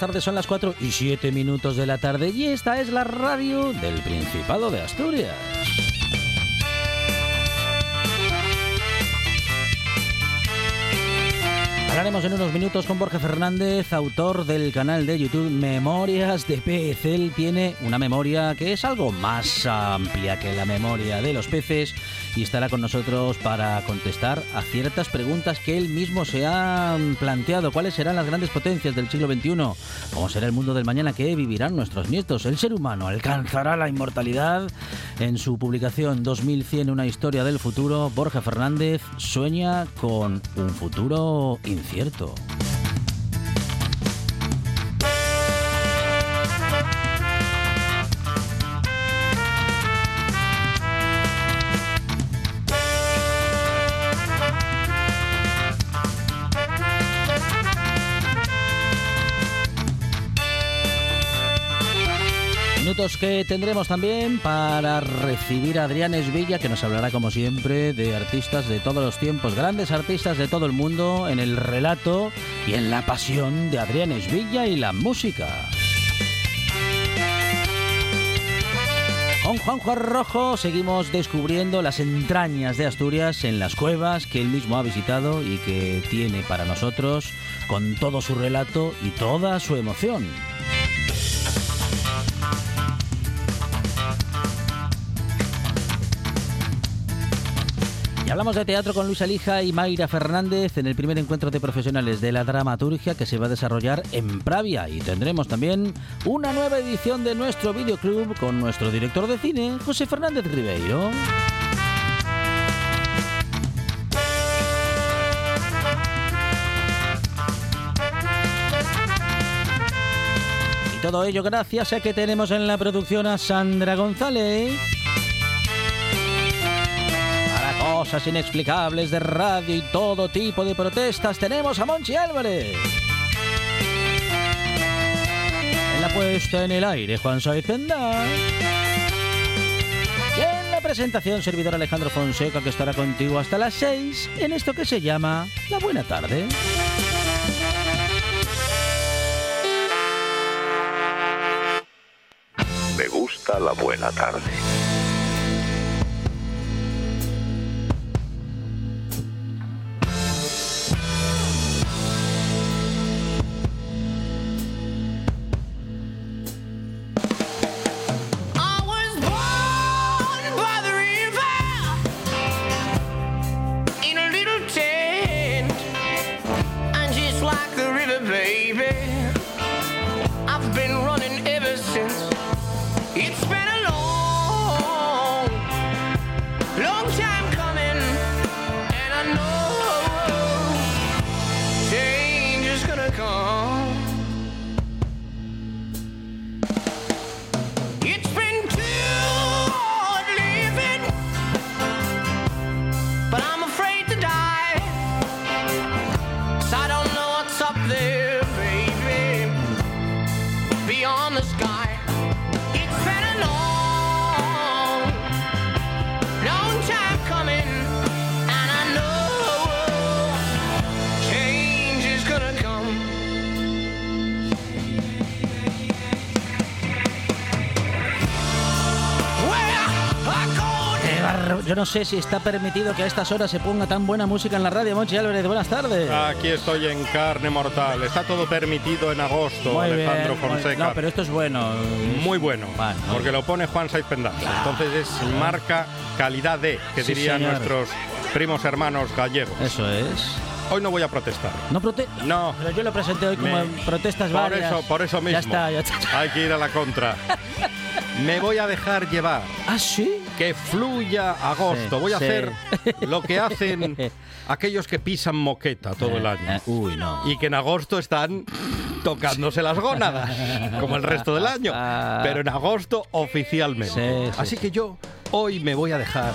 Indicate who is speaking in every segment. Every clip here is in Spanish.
Speaker 1: Tardes, son las 4 y 7 minutos de la tarde y esta es la radio del Principado de Asturias. Hablaremos en unos minutos con Borja Fernández, autor del canal de YouTube Memorias de Pez. Él tiene una memoria que es algo más amplia que la memoria de los peces y estará con nosotros para contestar a ciertas preguntas que él mismo se ha planteado. ¿Cuáles serán las grandes potencias del siglo XXI? ¿Cómo será el mundo del mañana que vivirán nuestros nietos? ¿El ser humano alcanzará la inmortalidad? En su publicación 2100, una historia del futuro, Borja Fernández sueña con un futuro incierto. Minutos que tendremos también para recibir a Adrián Esvilla, que nos hablará como siempre de artistas de todos los tiempos, grandes artistas de todo el mundo, en el relato y en la pasión de Adrián Esvilla y la música. Con Juanjo Rojo seguimos descubriendo las entrañas de Asturias en las cuevas que él mismo ha visitado y que tiene para nosotros con todo su relato y toda su emoción. Hablamos de teatro con Luis Alija y Mayra Fernández en el primer encuentro de profesionales de la dramaturgia que se va a desarrollar en Pravia. Y tendremos también una nueva edición de nuestro videoclub con nuestro director de cine, José Fernández Ribeiro. Y todo ello gracias a que tenemos en la producción a Sandra González cosas inexplicables de radio y todo tipo de protestas, tenemos a Monchi Álvarez. En la puesta en el aire, Juan Saiz Y en la presentación, servidor Alejandro Fonseca, que estará contigo hasta las 6 en esto que se llama La Buena Tarde.
Speaker 2: Me gusta la buena tarde.
Speaker 1: Sé si está permitido que a estas horas se ponga tan buena música en la radio. Monchi Álvarez, buenas tardes.
Speaker 3: Aquí estoy en carne mortal. Está todo permitido en agosto,
Speaker 1: Muy bien,
Speaker 3: Alejandro
Speaker 1: muy-
Speaker 3: Fonseca.
Speaker 1: No, pero esto es bueno.
Speaker 3: Muy bueno, porque lo pone Juan Saiz Pendas. Entonces es marca calidad de, que
Speaker 1: Sí,
Speaker 3: dirían
Speaker 1: señor.
Speaker 3: nuestros primos hermanos gallegos.
Speaker 1: Eso es.
Speaker 3: Hoy no voy a protestar.
Speaker 1: No prote
Speaker 3: No.
Speaker 1: Pero yo lo presenté hoy como
Speaker 3: Me-
Speaker 1: en protestas
Speaker 3: Por
Speaker 1: varias.
Speaker 3: eso, por eso mismo.
Speaker 1: Ya está, ya está.
Speaker 3: Hay que ir a la contra. Me voy a dejar llevar.
Speaker 1: ¿Ah, sí?
Speaker 3: Que fluya agosto.
Speaker 1: Sí,
Speaker 3: voy a
Speaker 1: sí.
Speaker 3: hacer lo que hacen aquellos que pisan moqueta todo el año.
Speaker 1: Eh, uy, no.
Speaker 3: y que en agosto están tocándose las gónadas, como el resto del año, pero en agosto oficialmente.
Speaker 1: Sí,
Speaker 3: Así que yo hoy me voy a dejar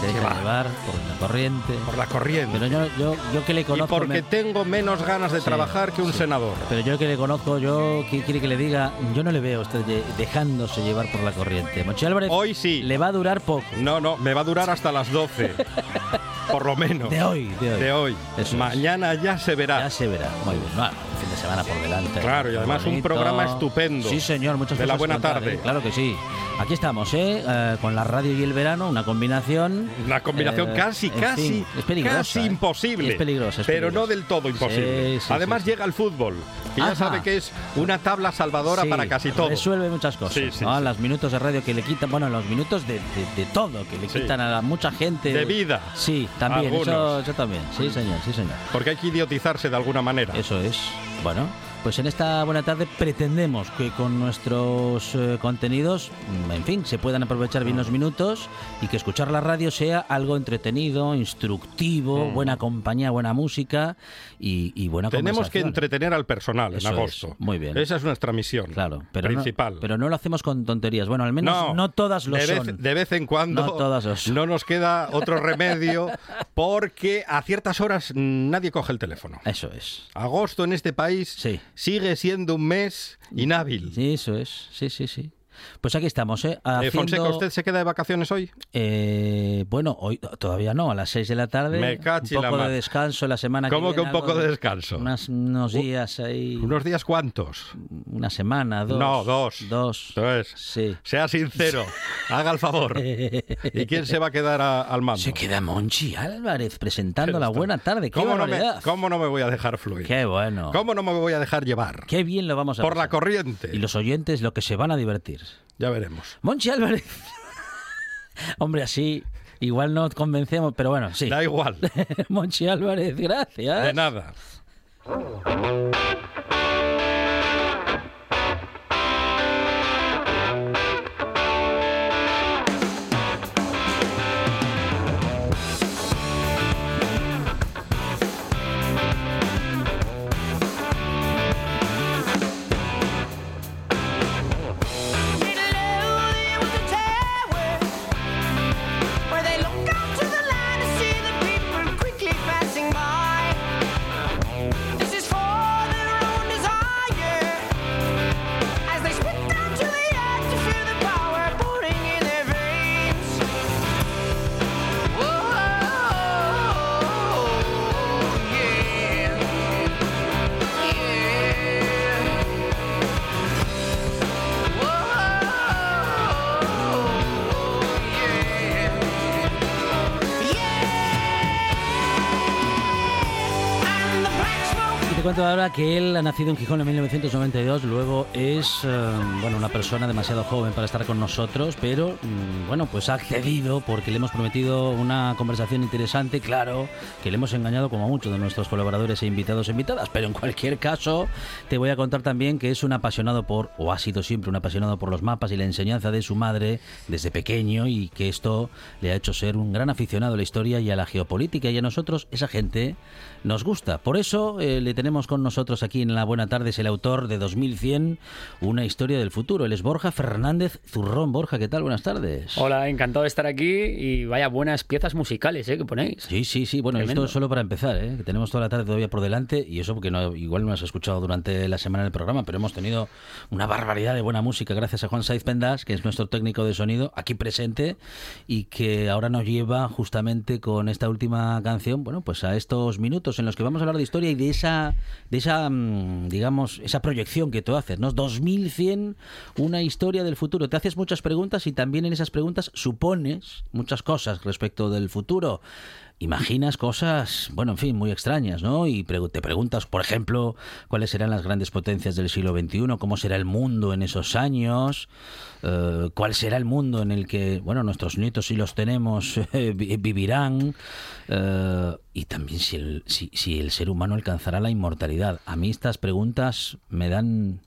Speaker 1: Te deja
Speaker 3: llevar
Speaker 1: por la corriente.
Speaker 3: por la corriente.
Speaker 1: Pero yo, yo, yo que le
Speaker 3: y
Speaker 1: conozco.
Speaker 3: porque
Speaker 1: me-
Speaker 3: tengo menos ganas de
Speaker 1: Sí,
Speaker 3: trabajar que un
Speaker 1: sí.
Speaker 3: senador.
Speaker 1: Pero yo que le conozco, yo, ¿qué quiere que le diga? Yo no le veo a usted dejándose llevar por la corriente. Monchi Álvarez
Speaker 3: Hoy sí.
Speaker 1: le va a durar poco.
Speaker 3: No, no, me va a durar hasta las 12. por lo menos.
Speaker 1: De hoy, de hoy.
Speaker 3: De hoy.
Speaker 1: Eso es.
Speaker 3: Mañana ya se verá.
Speaker 1: Ya se verá. Muy bien. Un fin de semana por delante.
Speaker 3: Claro, y además un
Speaker 1: Bonito.
Speaker 3: programa estupendo.
Speaker 1: Sí, señor. Muchas
Speaker 3: De la buena
Speaker 1: contar,
Speaker 3: tarde.
Speaker 1: ¿eh? Claro que sí. Aquí estamos, ¿eh? Eh, con la radio y el verano, una combinación.
Speaker 3: Una combinación
Speaker 1: eh,
Speaker 3: casi, casi,
Speaker 1: fin, es peligrosa,
Speaker 3: casi
Speaker 1: ¿eh?
Speaker 3: imposible.
Speaker 1: Es peligrosa, es
Speaker 3: pero no del todo imposible.
Speaker 1: Sí, sí,
Speaker 3: Además
Speaker 1: sí,
Speaker 3: llega el fútbol, que ya sabe que es una tabla salvadora para casi todo.
Speaker 1: Resuelve muchas cosas.
Speaker 3: Sí, sí,
Speaker 1: ¿no? Los minutos de radio que le quitan, bueno, los minutos de, de- de todo, que le quitan a la- mucha gente.
Speaker 3: De vida.
Speaker 1: Sí, también. Eso, eso también. Sí, señor, sí, señor.
Speaker 3: Porque hay que idiotizarse de alguna manera.
Speaker 1: Eso es. Bueno, pues en esta buena tarde pretendemos que con nuestros eh, contenidos, mm, en fin, se puedan aprovechar bien los minutos y que escuchar la radio sea algo entretenido, instructivo,
Speaker 3: Mm.
Speaker 1: buena compañía, buena música y, y buena
Speaker 3: Tenemos que entretener al personal
Speaker 1: Eso
Speaker 3: en
Speaker 1: es,
Speaker 3: agosto.
Speaker 1: muy bien.
Speaker 3: Esa es nuestra misión
Speaker 1: Claro, pero
Speaker 3: principal.
Speaker 1: No, pero no lo hacemos con tonterías. Bueno, al menos no, todas lo
Speaker 3: de vez,
Speaker 1: son.
Speaker 3: de vez en cuando
Speaker 1: No todas lo son.
Speaker 3: no nos queda otro remedio porque a ciertas horas mm, nadie coge el teléfono.
Speaker 1: Eso es.
Speaker 3: Agosto en este país
Speaker 1: Sí.
Speaker 3: Sigue siendo un mes inhábil.
Speaker 1: Sí, eso es. Sí, sí, sí. Pues aquí estamos, ¿eh?
Speaker 3: Eh,
Speaker 1: Haciendo,
Speaker 3: Fonseca, ¿usted se queda de vacaciones hoy?
Speaker 1: eh, bueno, hoy todavía no, a las 6 de la tarde.
Speaker 3: Me cachi
Speaker 1: un
Speaker 3: la
Speaker 1: poco
Speaker 3: mar.
Speaker 1: de descanso la semana
Speaker 3: ¿Cómo
Speaker 1: que
Speaker 3: que
Speaker 1: viene.
Speaker 3: un poco de descanso?
Speaker 1: Unas- unos días ahí.
Speaker 3: ¿Unos días cuántos?
Speaker 1: Una semana, dos.
Speaker 3: No, dos.
Speaker 1: Dos.
Speaker 3: Eso es.
Speaker 1: Sí.
Speaker 3: Sea sincero, haga el favor. ¿Y quién se va a quedar a- al mando?
Speaker 1: Se queda Monchi Álvarez presentando la buena tarde. ¡Qué
Speaker 3: ¿Cómo no, me! ¿Cómo no me voy a dejar fluir?
Speaker 1: ¡Qué bueno!
Speaker 3: ¿Cómo no me voy a dejar llevar?
Speaker 1: ¡Qué bien lo vamos a
Speaker 3: Por la
Speaker 1: pasar!
Speaker 3: corriente.
Speaker 1: Y los oyentes lo que se van a divertir.
Speaker 3: Ya veremos.
Speaker 1: Monchi Álvarez. Hombre, así igual no convencemos, pero bueno, sí.
Speaker 3: Da igual.
Speaker 1: Monchi Álvarez, gracias.
Speaker 3: De nada.
Speaker 1: Ahora que él ha nacido en Gijón en 1992, luego es eh, bueno una persona demasiado joven para estar con nosotros, pero mm, bueno pues ha accedido porque le hemos prometido una conversación interesante, claro que le hemos engañado como a muchos de nuestros colaboradores e invitados e invitadas, pero en cualquier caso te voy a contar también que es un apasionado por, o ha sido siempre un apasionado por los mapas y la enseñanza de su madre desde pequeño y que esto le ha hecho ser un gran aficionado a la historia y a la geopolítica y a nosotros esa gente nos gusta. Por eso eh, le tenemos con nosotros aquí en la Buena Tarde, es el autor de 2100, una historia del futuro. Él es Borja Fernández Zurrón. Borja, ¿qué tal? Buenas tardes.
Speaker 4: Hola, encantado de estar aquí y vaya buenas piezas musicales ¿eh? que ponéis.
Speaker 1: Sí, sí, sí. Bueno,
Speaker 4: Tremendo.
Speaker 1: esto es solo para empezar, ¿eh? que tenemos toda la tarde todavía por delante y eso porque no, igual no has escuchado durante la semana del programa, pero hemos tenido una barbaridad de buena música gracias a Juan Saiz Pendas, que es nuestro técnico de sonido aquí presente y que ahora nos lleva justamente con esta última canción, bueno, pues a estos minutos en los que vamos a hablar de historia y de esa de esa, mm, digamos, esa proyección que tú haces, ¿no? 2100, una historia del futuro. Te haces muchas preguntas y también en esas preguntas supones muchas cosas respecto del futuro. Imaginas cosas, bueno, en fin, muy extrañas, ¿no? Y te preguntas, por ejemplo, cuáles serán las grandes potencias del siglo XXI, cómo será el mundo en esos años, eh, cuál será el mundo en el que, bueno, nuestros nietos, si los tenemos, eh, vi- vivirán, eh, y también si el, si, si el ser humano alcanzará la inmortalidad. A mí estas preguntas me dan,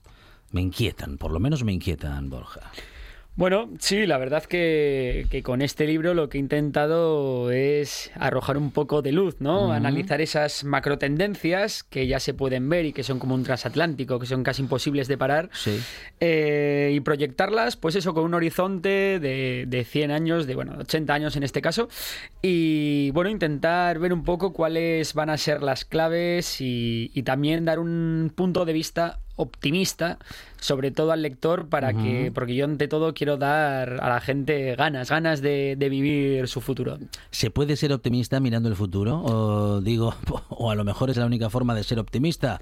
Speaker 1: me inquietan, por lo menos me inquietan, Borja.
Speaker 4: Bueno, sí, la verdad que, que con este libro lo que he intentado es arrojar un poco de luz, ¿no? Analizar esas macrotendencias que ya se pueden ver y que son como un transatlántico, que son casi imposibles de parar.
Speaker 1: Sí.
Speaker 4: eh, y proyectarlas, pues eso, con un horizonte de, de 100 años, de bueno, 80 años en este caso, y bueno, intentar ver un poco cuáles van a ser las claves y, y también dar un punto de vista optimista, sobre todo al lector, para que, porque yo ante todo quiero dar a la gente ganas, ganas de, de vivir su futuro.
Speaker 1: ¿Se puede ser optimista mirando el futuro? O digo, o a lo mejor es la única forma de ser optimista.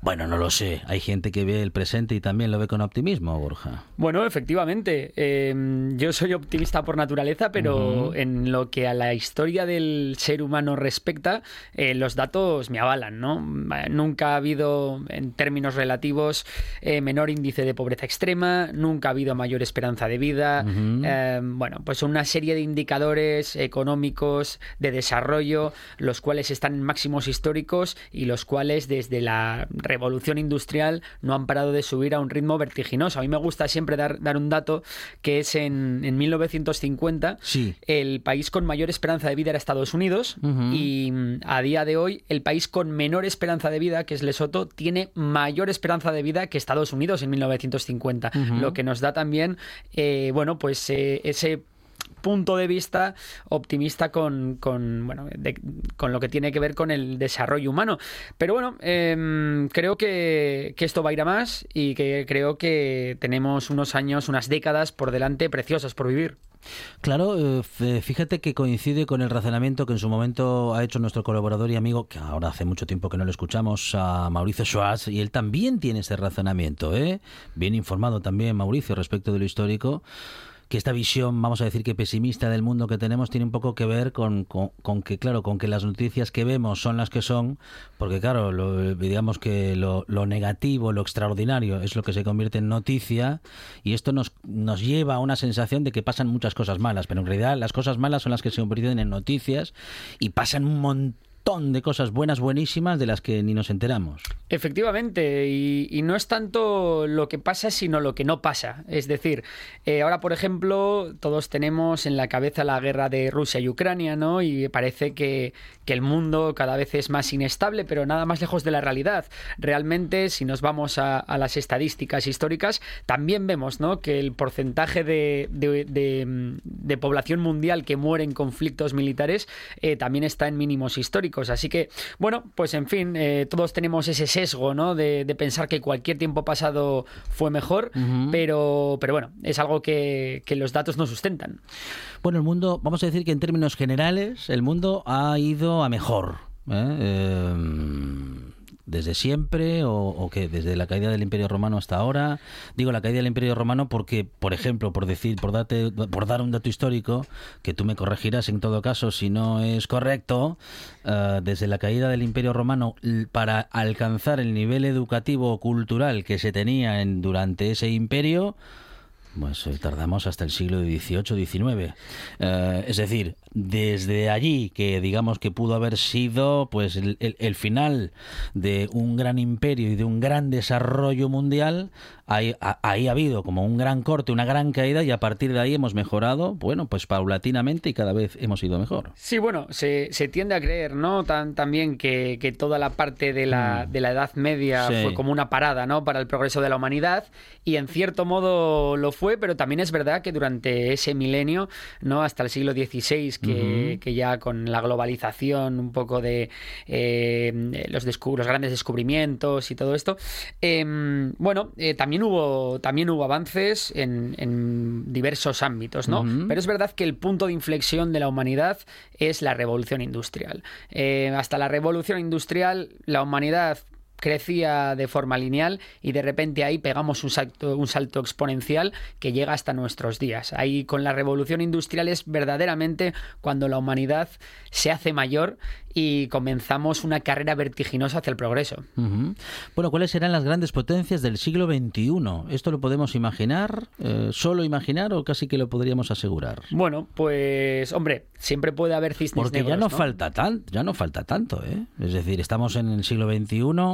Speaker 1: Bueno, no lo sé. Hay gente que ve el presente y también lo ve con optimismo, Borja.
Speaker 4: Bueno, efectivamente. eh, yo soy optimista por naturaleza, pero en lo que a la historia del ser humano respecta, eh, los datos me avalan, ¿no? Nunca ha habido, en términos relativos, eh, menor índice de pobreza extrema, nunca ha habido mayor esperanza de vida. eh, bueno, pues una serie de indicadores económicos de desarrollo, los cuales están en máximos históricos y los cuales desde la revolución industrial no han parado de subir a un ritmo vertiginoso. A mí me gusta siempre dar, dar un dato que es en, en 1950
Speaker 1: Sí.
Speaker 4: el país con mayor esperanza de vida era Estados Unidos y mm, a día de hoy el país con menor esperanza de vida, que es Lesoto, tiene mayor esperanza de vida que Estados Unidos en 1950, lo que nos da también, eh, bueno, pues eh, ese punto de vista optimista con, con, bueno, de- con lo que tiene que ver con el desarrollo humano. Pero bueno, em, creo que, que esto va a ir a más y que creo que tenemos unos años, unas décadas por delante preciosas por vivir.
Speaker 1: Claro, eh, f- fíjate que coincide con el razonamiento que en su momento ha hecho nuestro colaborador y amigo, que ahora hace mucho tiempo que no lo escuchamos, a Mauricio Schwartz, y él también tiene ese razonamiento, ¿eh? Bien informado también Mauricio respecto de lo histórico que esta visión, vamos a decir que pesimista del mundo que tenemos, tiene un poco que ver con, con- que, claro, con que las noticias que vemos son las que son, porque claro, lo- digamos que lo, lo negativo, lo extraordinario es lo que se convierte en noticia y esto nos, nos lleva a una sensación de que pasan muchas cosas malas, pero en realidad las cosas malas son las que se convierten en noticias y pasan un montón de cosas buenas, buenísimas, de las que ni nos enteramos.
Speaker 4: Efectivamente, y, y no es tanto lo que pasa, sino lo que no pasa. Es decir, eh, ahora, por ejemplo, todos tenemos en la cabeza la guerra de Rusia y Ucrania, ¿no? Y parece que, que el mundo cada vez es más inestable, pero nada más lejos de la realidad. Realmente, si nos vamos a, a las estadísticas históricas, también vemos, ¿no? Que el porcentaje de, de- de- de población mundial que muere en conflictos militares eh, también está en mínimos históricos. Así que, bueno, pues en fin, eh, todos tenemos ese sesgo, ¿no? De, de pensar que cualquier tiempo pasado fue mejor, pero, pero bueno, es algo que, que los datos no sustentan.
Speaker 1: Bueno, el mundo, vamos a decir que en términos generales, el mundo ha ido a mejor. ¿eh? Eh, desde siempre o, o qué, desde la caída del Imperio Romano hasta ahora. Digo la caída del Imperio Romano porque, por ejemplo, por decir, por darte, por dar un dato histórico que tú me corregirás en todo caso si no es correcto, eh, desde la caída del Imperio Romano para alcanzar el nivel educativo o cultural que se tenía en, durante ese imperio. Pues eh, tardamos hasta el siglo XVIII, XIX. Es decir, desde allí, que digamos que pudo haber sido pues el, el- el final de un gran imperio y de un gran desarrollo mundial, ahí, a- ahí ha habido como un gran corte, una gran caída y a partir de ahí hemos mejorado, bueno, pues paulatinamente y cada vez hemos ido mejor.
Speaker 4: Sí, bueno, se, se tiende a creer, ¿no? Tan, también que, que toda la parte de la, de la Edad Media
Speaker 1: Sí.
Speaker 4: fue como una parada, ¿no? Para el progreso de la humanidad y en cierto modo lo fue, pero también es verdad que durante ese milenio, ¿no? Hasta el siglo XVI, que, que ya con la globalización, un poco de eh, los, grandes descubrimientos y todo esto, eh, bueno, eh, también hubo también hubo avances en, en diversos ámbitos, ¿no? Pero es verdad que el punto de inflexión de la humanidad es la revolución industrial. Eh, hasta la revolución industrial, la humanidad crecía de forma lineal y de repente ahí pegamos un salto, un salto exponencial que llega hasta nuestros días. Ahí con la revolución industrial es verdaderamente cuando la humanidad se hace mayor y comenzamos una carrera vertiginosa hacia el progreso.
Speaker 1: Bueno, ¿cuáles serán las grandes potencias del siglo XXI? ¿Esto lo podemos imaginar? Eh, ¿Solo imaginar o casi que lo podríamos asegurar?
Speaker 4: Bueno, pues hombre, siempre puede haber cisnes
Speaker 1: Porque ya
Speaker 4: negros,
Speaker 1: no,
Speaker 4: ¿no?
Speaker 1: falta tan, ya no falta tanto, ¿eh? Es decir, estamos en el siglo XXI.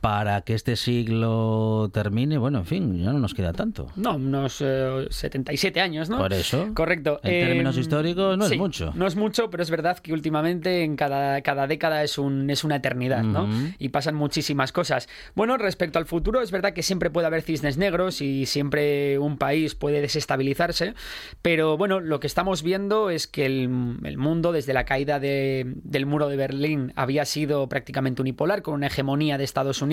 Speaker 1: Para que este siglo termine, bueno, en fin, ya no nos queda tanto.
Speaker 4: No, unos eh, 77 años, ¿no?
Speaker 1: Por eso.
Speaker 4: Correcto.
Speaker 1: En términos históricos no es
Speaker 4: sí,
Speaker 1: mucho.
Speaker 4: No es mucho, pero es verdad que últimamente en cada, cada década es, un, es una eternidad, ¿no?
Speaker 1: Ujú.
Speaker 4: Y pasan muchísimas cosas. Bueno, respecto al futuro, es verdad que siempre puede haber cisnes negros y siempre un país puede desestabilizarse, pero bueno, lo que estamos viendo es que el, el mundo, desde la caída de- del muro de Berlín, había sido prácticamente unipolar, con una hegemonía de Estados Unidos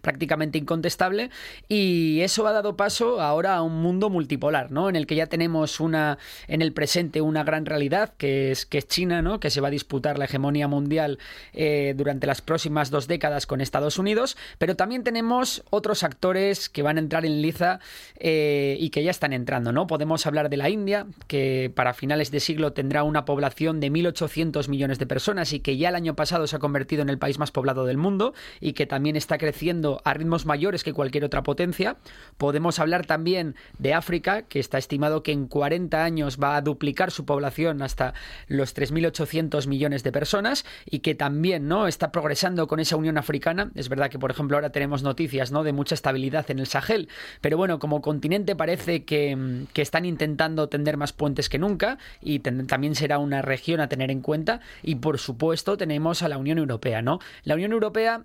Speaker 4: prácticamente incontestable, y eso ha dado paso ahora a un mundo multipolar, ¿no? En el que ya tenemos una, en el presente, una gran realidad, que es, que es China, ¿no? Que se va a disputar la hegemonía mundial eh, durante las próximas dos décadas con Estados Unidos, pero también tenemos otros actores que van a entrar en liza eh, y que ya están entrando, ¿no? Podemos hablar de la India, que para finales de siglo tendrá una población de 1.800 millones de personas y que ya el año pasado se ha convertido en el país más poblado del mundo y que también está creciendo a ritmos mayores que cualquier otra potencia. Podemos hablar también de África, que está estimado que en 40 años va a duplicar su población hasta los 3.800 millones de personas y que también no está progresando con esa Unión Africana. Es verdad que, por ejemplo, ahora tenemos noticias ¿no? de mucha estabilidad en el Sahel, pero bueno, como continente parece que, mm, que están intentando tender más puentes que nunca y también será una región a tener en cuenta. Y por supuesto, tenemos a la Unión Europea, ¿no? La Unión Europea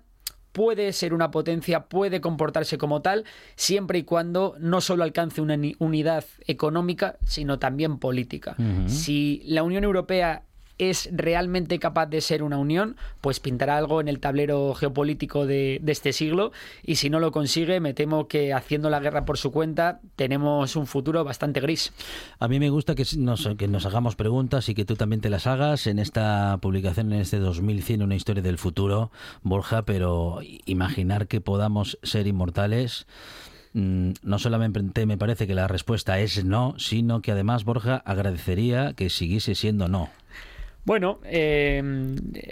Speaker 4: puede ser una potencia, puede comportarse como tal, siempre y cuando no solo alcance una ni- unidad económica, sino también política. Si la Unión Europea es realmente capaz de ser una unión, pues pintará algo en el tablero geopolítico de, este siglo y si no lo consigue, me temo que haciendo la guerra por su cuenta tenemos un futuro bastante gris.
Speaker 1: A mí me gusta que nos, que nos hagamos preguntas y que tú también te las hagas en esta publicación, en este 2100, una historia del futuro, Borja, pero imaginar que podamos ser inmortales. mm, No solamente me parece que la respuesta es no, sino que además Borja agradecería que siguiese siendo no.
Speaker 4: Bueno, eh,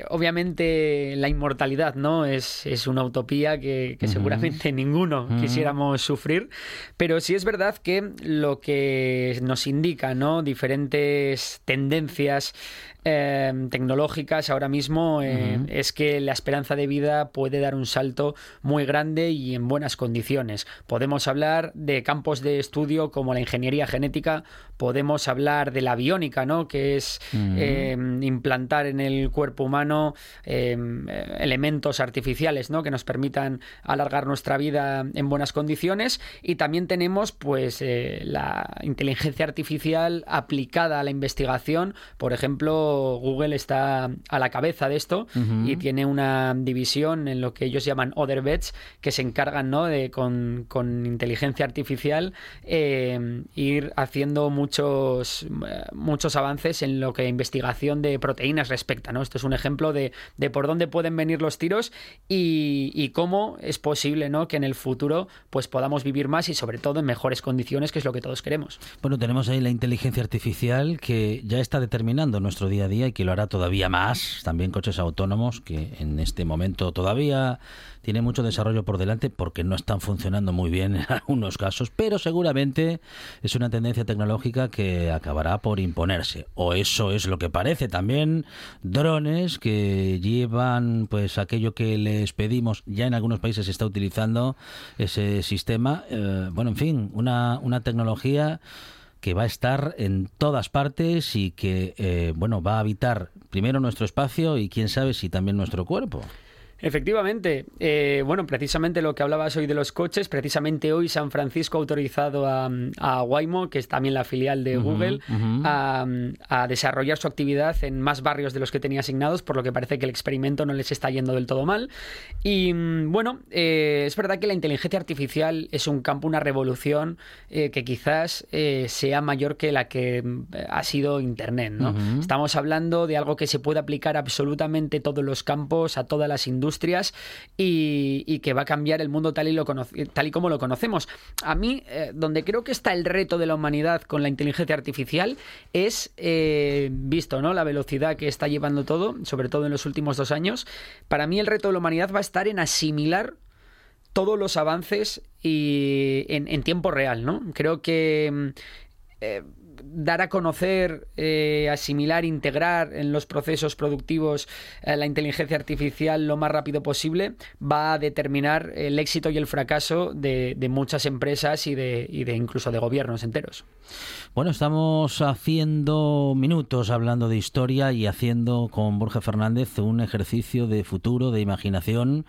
Speaker 4: obviamente la inmortalidad no es, es una utopía que, que seguramente ninguno quisiéramos sufrir, pero sí es verdad que lo que nos indica ¿no? diferentes tendencias eh, tecnológicas ahora mismo eh, es que la esperanza de vida puede dar un salto muy grande y en buenas condiciones. Podemos hablar de campos de estudio como la ingeniería genética, podemos hablar de la biónica, ¿no? que es eh, implantar en el cuerpo humano eh, elementos artificiales ¿no? que nos permitan alargar nuestra vida en buenas condiciones y también tenemos pues eh, la inteligencia artificial aplicada a la investigación por ejemplo Google está a la cabeza de esto y tiene una división en lo que ellos llaman Other Bets que se encargan ¿no? de con, con inteligencia artificial eh, ir haciendo muchos eh, muchos avances en lo que investigación de proteínas respecta ¿no? esto es un ejemplo de, de por dónde pueden venir los tiros y, y cómo es posible ¿no? que en el futuro pues podamos vivir más y sobre todo en mejores condiciones que es lo que todos queremos
Speaker 1: Bueno, tenemos ahí la inteligencia artificial que ya está determinando nuestro día a día y que lo hará todavía más. También coches autónomos que en este momento todavía tiene mucho desarrollo por delante porque no están funcionando muy bien en algunos casos, pero seguramente es una tendencia tecnológica que acabará por imponerse. O eso es lo que parece. También drones que llevan pues aquello que les pedimos. Ya en algunos países se está utilizando ese sistema. Eh, bueno, en fin, una, una tecnología que va a estar en todas partes y que eh, bueno va a habitar primero nuestro espacio y quién sabe si también nuestro cuerpo.
Speaker 4: Efectivamente, eh, bueno, precisamente lo que hablabas hoy de los coches, precisamente hoy San Francisco ha autorizado a, a Waymo, que es también la filial de Google, a, a desarrollar su actividad en más barrios de los que tenía asignados, por lo que parece que el experimento no les está yendo del todo mal. Y mm, bueno, eh, es verdad que la inteligencia artificial es un campo, una revolución eh, que quizás eh, sea mayor que la que mm, ha sido Internet, ¿no? Estamos hablando de algo que se puede aplicar a absolutamente todos los campos, a todas las industrias industrias y, que va a cambiar el mundo tal y, como lo conocemos. A mí, eh, donde creo que está el reto de la humanidad con la inteligencia artificial es, eh, visto ¿no? la velocidad que está llevando todo, sobre todo en los últimos dos años, para mí el reto de la humanidad va a estar en asimilar todos los avances y en, en tiempo real, ¿no? Creo que mm, eh, dar a conocer, eh, asimilar, integrar en los procesos productivos eh, la inteligencia artificial lo más rápido posible va a determinar el éxito y el fracaso de, muchas empresas y de, y de incluso de gobiernos enteros.
Speaker 1: Bueno, estamos haciendo minutos hablando de historia y haciendo con Borja Fernández un ejercicio de futuro, de imaginación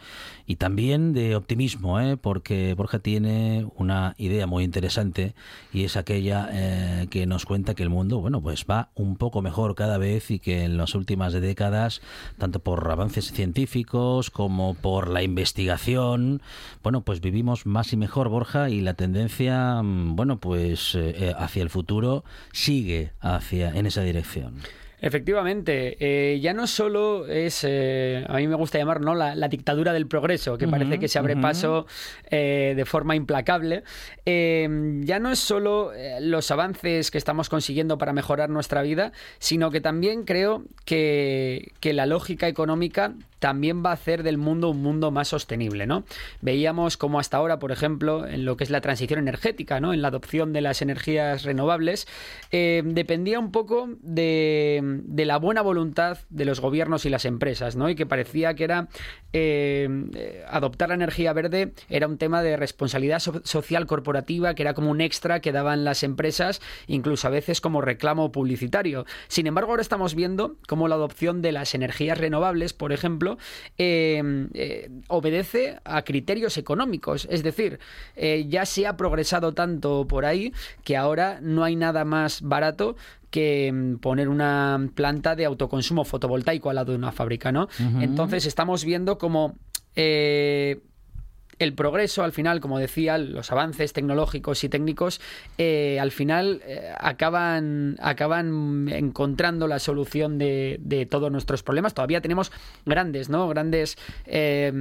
Speaker 1: y también de optimismo, ¿eh? porque Borja tiene una idea muy interesante y es aquella eh, que nos cuenta que el mundo, bueno, pues va un poco mejor cada vez y que en las últimas décadas, tanto por avances científicos como por la investigación, bueno, pues vivimos más y mejor, Borja, y la tendencia, mm, bueno, pues eh, eh, hacia el futuro sigue hacia en esa dirección.
Speaker 4: Efectivamente, eh, ya no solo es, eh, a mí me gusta llamar, ¿no? la, la dictadura del progreso, que parece que se abre paso eh, de forma implacable. Ya no es solo los avances que estamos consiguiendo para mejorar nuestra vida, sino que también creo que, que la lógica económica también va a hacer del mundo un mundo más sostenible, ¿no? Veíamos como hasta ahora, por ejemplo, en lo que es la transición energética, ¿no? En la adopción de las energías renovables, eh, dependía un poco de, de la buena voluntad de los gobiernos y las empresas, ¿no? Y que parecía que era eh, eh, adoptar la energía verde era un tema de responsabilidad so- social corporativa, que era como un extra que daban las empresas, incluso a veces como reclamo publicitario. Sin embargo, ahora estamos viendo cómo la adopción de las energías renovables, por ejemplo, eh, eh, obedece a criterios económicos. Es decir, eh, ya se ha progresado tanto por ahí que ahora no hay nada más barato que mm, poner una planta de autoconsumo fotovoltaico al lado de una fábrica, ¿no? Entonces estamos viendo como eh, el progreso, al final, como decía, los avances tecnológicos y técnicos, eh, al final eh, acaban, acaban encontrando la solución de, de todos nuestros problemas. Todavía tenemos grandes, ¿no? Grandes eh,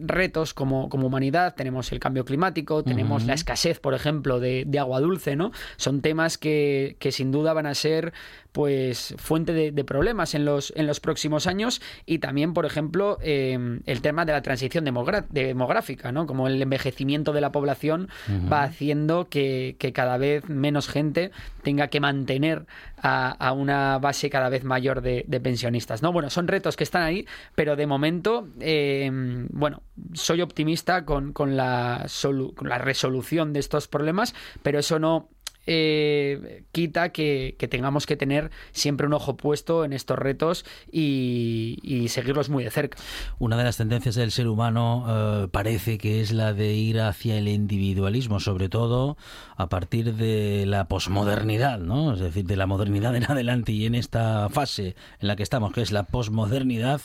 Speaker 4: retos como, como humanidad. Tenemos el cambio climático, tenemos la escasez, por ejemplo, de, de agua dulce, ¿no? Son temas que, que sin duda van a ser pues fuente de, de problemas en los, en los próximos años y también, por ejemplo, eh, el tema de la transición demográfica, ¿no? Como el envejecimiento de la población va haciendo que, que cada vez menos gente tenga que mantener a, a una base cada vez mayor de, de pensionistas, ¿no? Bueno, son retos que están ahí, pero de momento, eh, bueno, soy optimista con, con la solu- con la resolución de estos problemas, pero eso no eh, quita que, que tengamos que tener siempre un ojo puesto en estos retos y, y seguirlos muy de cerca.
Speaker 1: Una de las tendencias del ser humano eh, parece que es la de ir hacia el individualismo, sobre todo a partir de la posmodernidad, ¿no? Es decir, de la modernidad en adelante y en esta fase en la que estamos, que es la posmodernidad,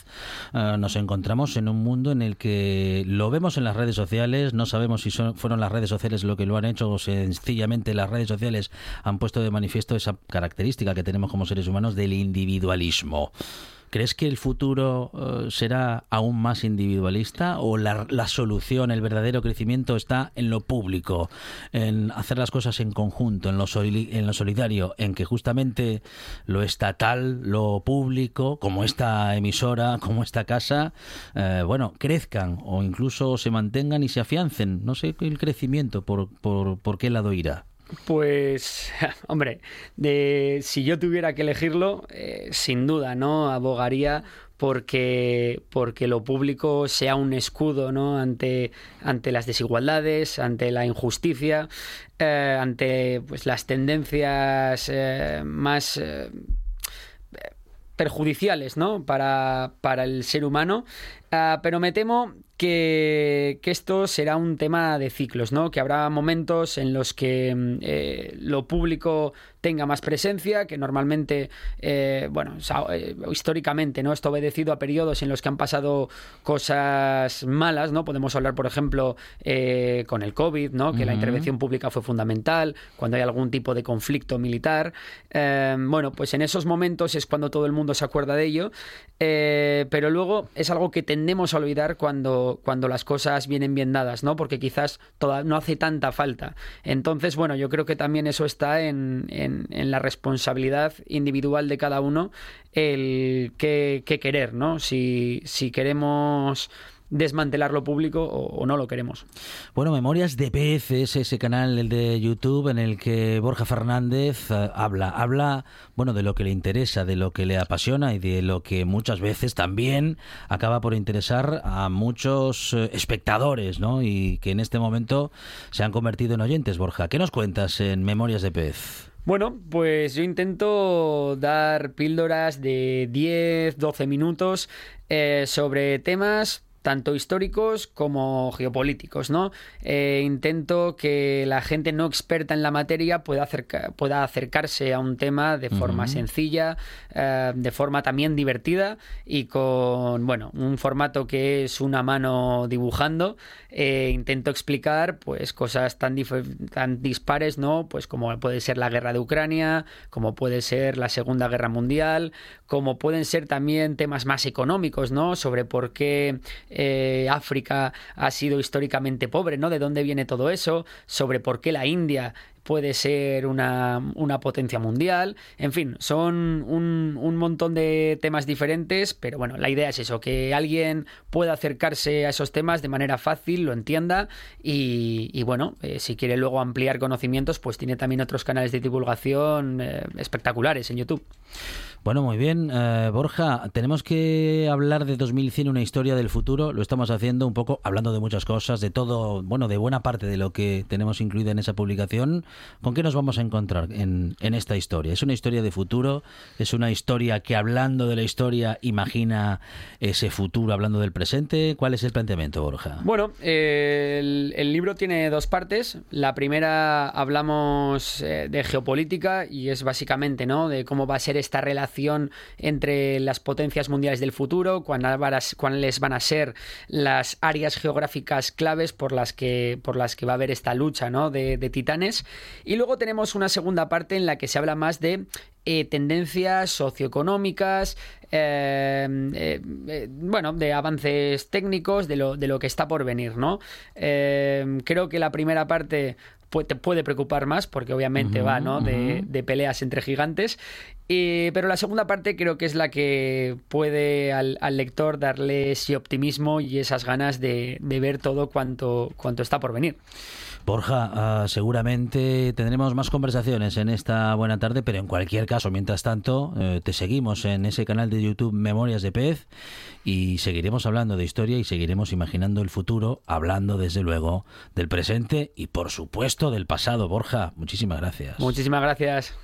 Speaker 1: eh, nos encontramos en un mundo en el que lo vemos en las redes sociales, no sabemos si son- fueron las redes sociales lo que lo han hecho o sencillamente las redes sociales han puesto de manifiesto esa característica que tenemos como seres humanos del individualismo. ¿Crees que el futuro eh, será aún más individualista o la, solución, el verdadero crecimiento está en lo público, en hacer las cosas en conjunto, en lo, solidario, en que justamente lo estatal, lo público, como esta emisora, como esta casa, eh, bueno, crezcan o incluso se mantengan y se afiancen? No sé el crecimiento, por, por qué lado irá.
Speaker 4: Pues, hombre, si yo tuviera que elegirlo, eh, sin duda, ¿no? Abogaría porque, porque lo público sea un escudo, ¿no? Ante, ante las desigualdades, ante la injusticia, eh, ante pues, las tendencias eh, más perjudiciales, ¿no? Para, para el ser humano. Ah, pero me temo que, que esto será un tema de ciclos, ¿no? Que habrá momentos en los que mm, eh, lo público tenga más presencia, que normalmente, eh, bueno, eh, históricamente, ¿no? Esto obedecido a periodos en los que han pasado cosas malas, ¿no? Podemos hablar, por ejemplo, eh, con el COVID, ¿no? Que la intervención pública fue fundamental, cuando hay algún tipo de conflicto militar. Eh, bueno, pues en esos momentos es cuando todo el mundo se acuerda de ello, pero luego es algo que tendemos a olvidar cuando, cuando las cosas vienen bien dadas, ¿no? Porque quizás toda, no hace tanta falta. Entonces, bueno, yo creo que también eso está en, en, en la responsabilidad individual de cada uno, el qué, querer, ¿no? Si, si queremos desmantelar lo público o, no lo queremos.
Speaker 1: Bueno, Memorias de Pez es ese canal de YouTube en el que Borja Fernández uh, habla, habla, bueno, de lo que le interesa, de lo que le apasiona y de lo que muchas veces también acaba por interesar a muchos uh, espectadores, ¿no? Y que en este momento se han convertido en oyentes, Borja. ¿Qué nos cuentas en Memorias de Pez?
Speaker 4: Bueno, pues yo intento dar píldoras de 10, 12 minutos eh, sobre temas tanto históricos como geopolíticos, ¿no? Eh, intento que la gente no experta en la materia pueda, acerca, pueda acercarse a un tema de forma uh -huh. sencilla, eh, de forma también divertida y con, bueno, un formato que es una mano dibujando. Eh, intento explicar, pues, cosas tan, tan dispares, ¿no? Pues como puede ser la guerra de Ucrania, como puede ser la Segunda Guerra Mundial, como pueden ser también temas más económicos, ¿no? Sobre por qué eh, África ha sido históricamente pobre, ¿no? De dónde viene todo eso, sobre por qué la India puede ser una, una, potencia mundial. En fin, son un, un, montón de temas diferentes, pero bueno, la idea es eso, que alguien pueda acercarse a esos temas de manera fácil, lo entienda y, bueno, eh, si quiere luego ampliar conocimientos, pues tiene también otros canales de divulgación eh, espectaculares en YouTube.
Speaker 1: Bueno, muy bien. Eh, Borja, tenemos que hablar de 2100, una historia del futuro. Lo estamos haciendo un poco hablando de muchas cosas, de todo, bueno, de buena parte de lo que tenemos incluido en esa publicación. ¿Con qué nos vamos a encontrar en, esta historia? ¿Es una historia de futuro? ¿Es una historia que hablando de la historia imagina ese futuro hablando del presente? ¿Cuál es el planteamiento, Borja?
Speaker 4: Bueno, el, el, libro tiene dos partes. La primera hablamos eh, de geopolítica y es básicamente, ¿no? De cómo va a ser esta relación entre las potencias mundiales del futuro, cuáles van a ser las áreas geográficas claves por las que, por las que va a haber esta lucha ¿no? de, titanes. Y luego tenemos una segunda parte en la que se habla más de eh, tendencias socioeconómicas, eh, eh, bueno, de avances técnicos, de lo, de lo que está por venir, ¿no? Creo que la primera parte te puede preocupar más porque obviamente uh -huh, va ¿no? de, uh -huh. de, peleas entre gigantes y, pero la segunda parte creo que es la que puede al, al lector darle ese optimismo y esas ganas de, de ver todo cuanto, cuanto está por venir
Speaker 1: Borja, uh, seguramente tendremos más conversaciones en esta buena tarde, pero en cualquier caso, mientras tanto, eh, te seguimos en ese canal de YouTube Memorias de Pez y seguiremos hablando de historia y seguiremos imaginando el futuro, hablando desde luego del presente y por supuesto del pasado. Borja, muchísimas gracias.
Speaker 4: Muchísimas gracias.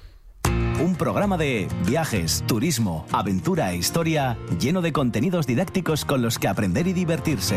Speaker 5: Un programa de viajes, turismo, aventura e historia lleno de contenidos didácticos con los que aprender y divertirse.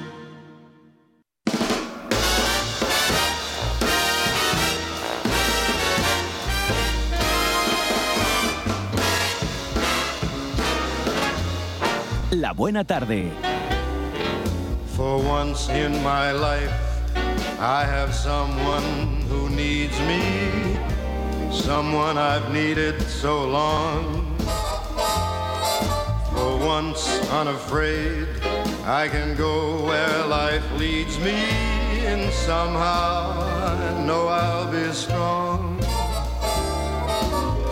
Speaker 5: La buena tarde.
Speaker 6: For once in my life, I have someone who needs me, someone I've needed so long. For once unafraid, I can go where life leads me, and somehow I know I'll be strong.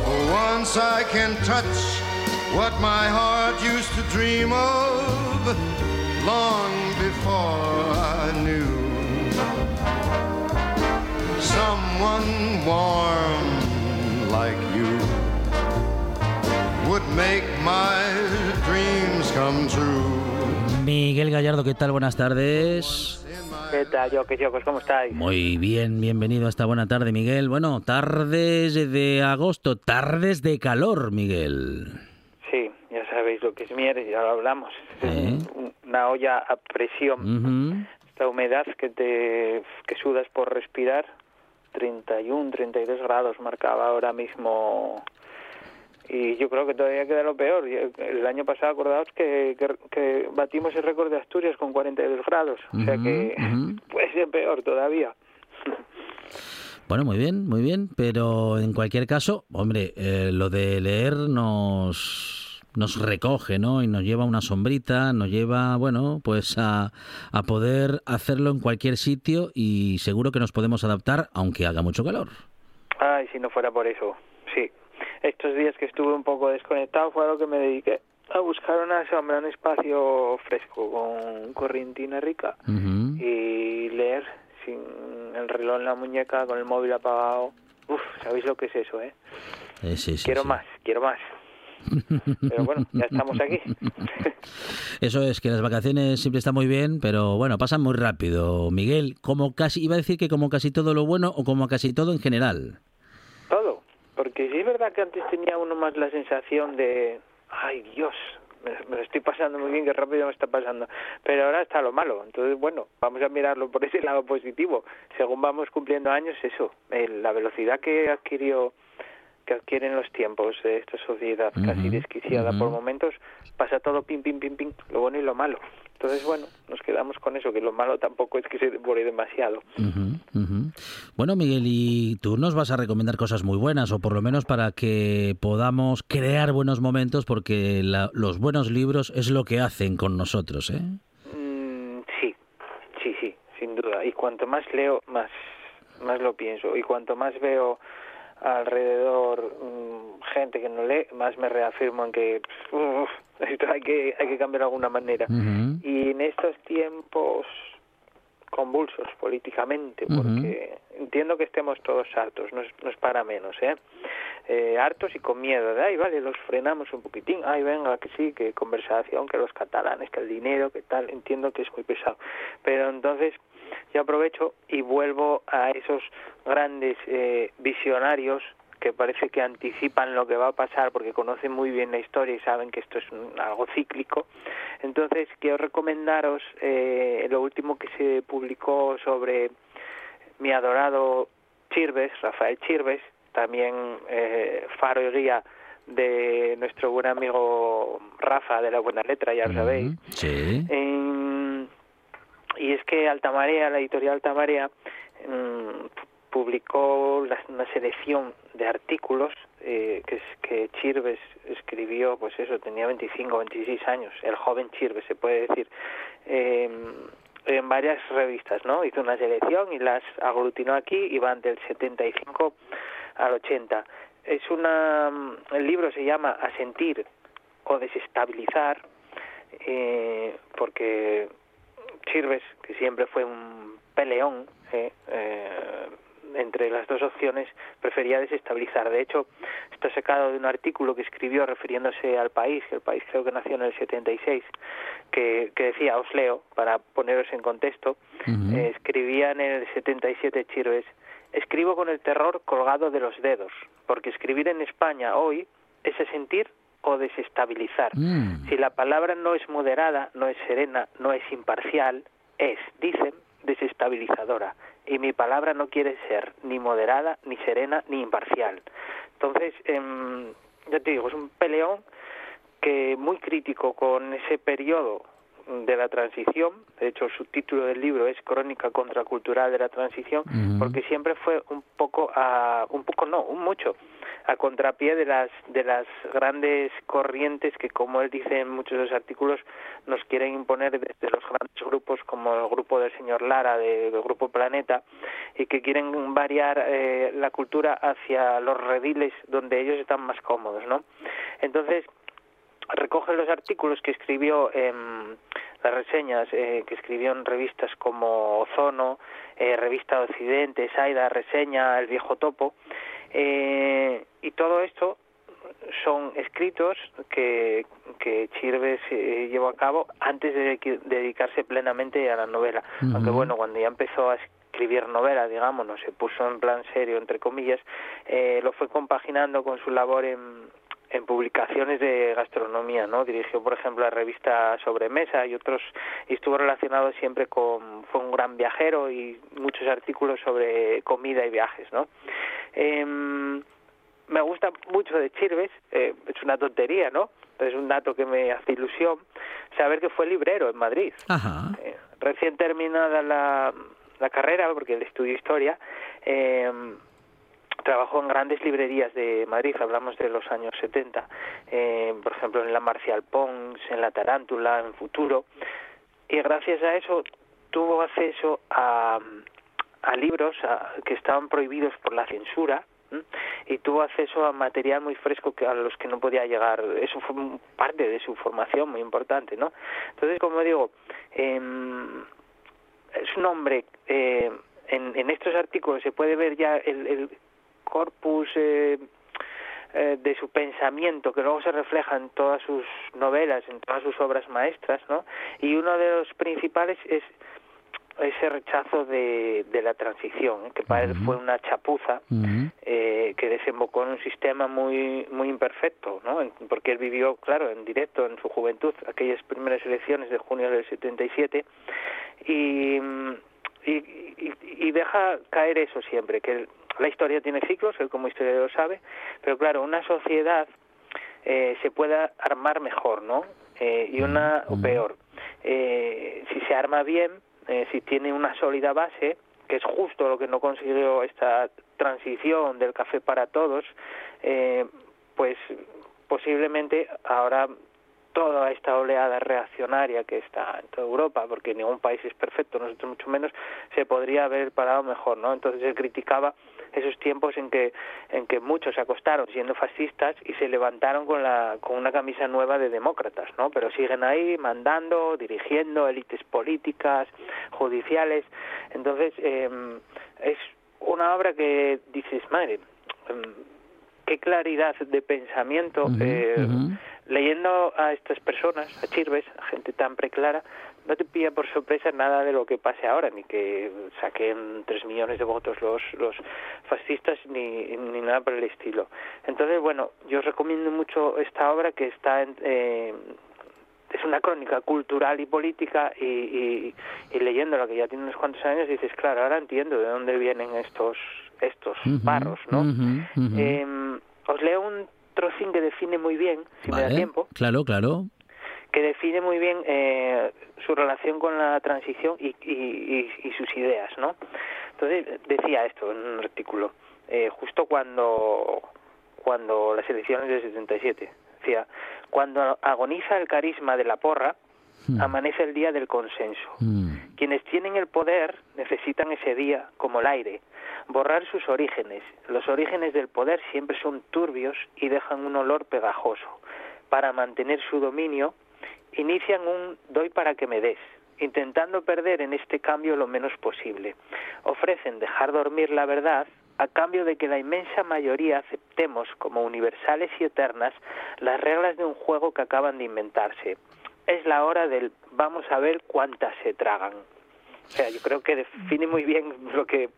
Speaker 6: For once I can touch what my heart used to dream of long before I knew someone warm like you would make my dreams come true.
Speaker 1: Miguel Gallardo, ¿qué tal? Buenas tardes.
Speaker 7: ¿Qué tal, yo, qué chicos? ¿Cómo estáis?
Speaker 1: Muy bien, bienvenido a esta buena tarde, Miguel. Bueno, tardes de agosto, tardes de calor, Miguel.
Speaker 7: Sabéis lo que es mier, ya lo hablamos. ¿Eh? Una olla a presión. Uh -huh. la humedad que te que sudas por respirar, 31, 32 grados marcaba ahora mismo. Y yo creo que todavía queda lo peor. El año pasado, acordaos que, que, que batimos el récord de Asturias con 42 grados. O sea que
Speaker 1: ujú.
Speaker 7: puede ser peor todavía.
Speaker 1: Bueno, muy bien, muy bien, pero en cualquier caso, hombre, eh, lo de leer nos, nos recoge, ¿no? Y nos lleva una sombrita, nos lleva, bueno, pues a, a poder hacerlo en cualquier sitio y seguro que nos podemos adaptar aunque haga mucho calor.
Speaker 7: Ay, si no fuera por eso, sí. Estos días que estuve un poco desconectado fue a lo que me dediqué a buscar una sombra, un espacio fresco con corrientina rica y leer sin el reloj en la muñeca, con el móvil apagado. Uf, ¿sabéis lo que es eso, eh?
Speaker 1: Eh, sí, sí,
Speaker 7: quiero
Speaker 1: sí.
Speaker 7: más, quiero más. Pero bueno, ya estamos aquí.
Speaker 1: Eso es que las vacaciones siempre están muy bien, pero bueno, pasan muy rápido. Miguel, como casi, iba a decir que como casi todo lo bueno o como casi todo en general.
Speaker 7: Todo. Porque sí es verdad que antes tenía uno más la sensación de, ay Dios, me, lo estoy pasando muy bien, qué rápido me está pasando. Pero ahora está lo malo. Entonces, bueno, vamos a mirarlo por ese lado positivo. Según vamos cumpliendo años, eso, la velocidad que adquirió que adquieren los tiempos de esta sociedad casi desquiciada por momentos, pasa todo pim, pim, pim, pim, lo bueno y lo malo. Entonces, bueno, nos quedamos con eso, que lo malo tampoco es que se devore demasiado.
Speaker 1: Bueno, Miguel, y tú nos vas a recomendar cosas muy buenas, o por lo menos para que podamos crear buenos momentos, porque la- los buenos libros es lo que hacen con nosotros, ¿eh?
Speaker 7: Mm, sí, sí, sí, sin duda. Y cuanto más leo, más, más lo pienso. Y cuanto más veo alrededor mm, gente que no lee, más me reafirmo en que esto hay que, hay que cambiar de alguna manera. Y en estos tiempos convulsos políticamente, porque entiendo que estemos todos hartos, no es, no es para menos, ¿eh? Eh, hartos y con miedo, de, ay, vale, los frenamos un poquitín, ay, venga, que sí, que conversación, que los catalanes, que el dinero, que tal, entiendo que es muy pesado. Pero entonces yo aprovecho y vuelvo a esos grandes eh, visionarios que parece que anticipan lo que va a pasar porque conocen muy bien la historia y saben que esto es un- algo cíclico. Entonces, quiero recomendaros eh, lo último que se publicó sobre mi adorado Chirves, Rafael Chirves, también eh, faro y guía de nuestro buen amigo Rafa de la Buena Letra, ya lo sabéis.
Speaker 1: Sí.
Speaker 7: Y es que Altamarea, la editorial Altamarea, mm, publicó la- una selección de artículos eh, que, que Chirves escribió, pues eso, tenía 25 o 26 años, el joven Chirves se puede decir, eh, en varias revistas, ¿no? Hizo una selección y las aglutinó aquí y van del 75 al 80. Es una, el libro se llama Asentir o Desestabilizar, eh, porque Chirves, que siempre fue un peleón eh, eh, entre las dos opciones, prefería desestabilizar. De hecho, está sacado de un artículo que escribió refiriéndose al país, que el país creo que nació en el 76, que, que decía, os leo, para poneros en contexto, eh, escribía en el 77 Chirves, escribo con el terror colgado de los dedos, porque escribir en España hoy es sentir o desestabilizar.
Speaker 1: Mm.
Speaker 7: Si la palabra no es moderada, no es serena, no es imparcial, es, dicen, desestabilizadora. Y mi palabra no quiere ser ni moderada, ni serena, ni imparcial. Entonces, em, ya te digo, es un peleón que muy crítico con ese periodo de la transición, de hecho el subtítulo del libro es Crónica contracultural de la transición, porque siempre fue un poco a, un poco no, un mucho a contrapié de las de las grandes corrientes que como él dice en muchos de los artículos nos quieren imponer desde los grandes grupos como el grupo del señor Lara de- del grupo Planeta y que quieren variar eh, la cultura hacia los rediles donde ellos están más cómodos, ¿no? Entonces recoge los artículos que escribió en las reseñas eh, que escribió en revistas como Ozono, eh, Revista Occidente, Saida, Reseña, El Viejo Topo, eh, y todo esto son escritos que, que Chirves eh, llevó a cabo antes de dedicarse plenamente a la novela. Aunque bueno, cuando ya empezó a escribir novela, digamos, no se puso en plan serio, entre comillas, eh, lo fue compaginando con su labor en, en publicaciones de gastronomía, ¿no? Dirigió, por ejemplo, la revista Sobremesa y otros, y estuvo relacionado siempre con, fue un gran viajero y muchos artículos sobre comida y viajes, ¿no? Em, me gusta mucho de Chirves, eh, es una tontería, ¿no? Es un dato que me hace ilusión saber que fue librero en Madrid.
Speaker 1: Ajá.
Speaker 7: Eh, recién terminada la, la carrera, porque él estudió historia, eh, trabajó en grandes librerías de Madrid, hablamos de los años 70, eh, por ejemplo en la Marcial Pons, en la Tarántula, en Futuro, y gracias a eso tuvo acceso a, a libros que estaban prohibidos por la censura, y tuvo acceso a material muy fresco que a los que no podía llegar. Eso fue parte de su formación muy importante, ¿no? Entonces, como digo, em, es un hombre, eh, en, en estos artículos se puede ver ya el, el corpus eh, eh, de su pensamiento que luego se refleja en todas sus novelas, en todas sus obras maestras, ¿no? Y uno de los principales es ese rechazo de, de la transición, ¿eh? que para él fue una chapuza eh, que desembocó en un sistema muy muy imperfecto, ¿no? En- Porque él vivió, claro, en directo en su juventud aquellas primeras elecciones de junio del 77 y, mm, y, y, y deja caer eso siempre, que el- la historia tiene ciclos, él como historiador sabe, pero claro, una sociedad eh, se pueda armar mejor, ¿no? Eh, y una o peor. Eh, si se arma bien, eh, si tiene una sólida base, que es justo lo que no consiguió esta transición del café para todos, eh, pues posiblemente ahora toda esta oleada reaccionaria que está en toda Europa, porque ningún país es perfecto, nosotros mucho menos, se podría haber parado mejor, ¿no? Entonces él criticaba esos tiempos en que en que muchos se acostaron siendo fascistas y se levantaron con la con una camisa nueva de demócratas, ¿no? Pero siguen ahí mandando, dirigiendo élites políticas, judiciales. Entonces eh, es una obra que dices, madre, em, qué claridad de pensamiento. Eh. Leyendo a estas personas, a Chirves, a gente tan preclara, no te pilla por sorpresa nada de lo que pase ahora, ni que saquen tres millones de votos los, los fascistas, ni, ni nada por el estilo. Entonces, bueno, yo os recomiendo mucho esta obra que está en, eh, es una crónica cultural y política y, y, y leyéndola que ya tiene unos cuantos años dices claro ahora entiendo de dónde vienen estos estos barros no. Em, os leo un trocín que define muy bien si me da
Speaker 1: Vale,
Speaker 7: tiempo
Speaker 1: Claro, claro.
Speaker 7: que define muy bien eh, su relación con la transición y, y, y- y sus ideas, ¿no? Entonces decía esto en un artículo, eh, justo cuando cuando las elecciones del 77, decía, cuando agoniza el carisma de la porra,
Speaker 1: Hmm.
Speaker 7: amanece el día del consenso.
Speaker 1: Mm.
Speaker 7: Quienes tienen el poder necesitan ese día como el aire, borrar sus orígenes. Los orígenes del poder siempre son turbios y dejan un olor pegajoso. Para mantener su dominio, inician un doy para que me des, intentando perder en este cambio lo menos posible. Ofrecen dejar dormir la verdad a cambio de que la inmensa mayoría aceptemos como universales y eternas las reglas de un juego que acaban de inventarse. Es la hora del vamos a ver cuántas se tragan. O sea, yo creo que define muy bien lo que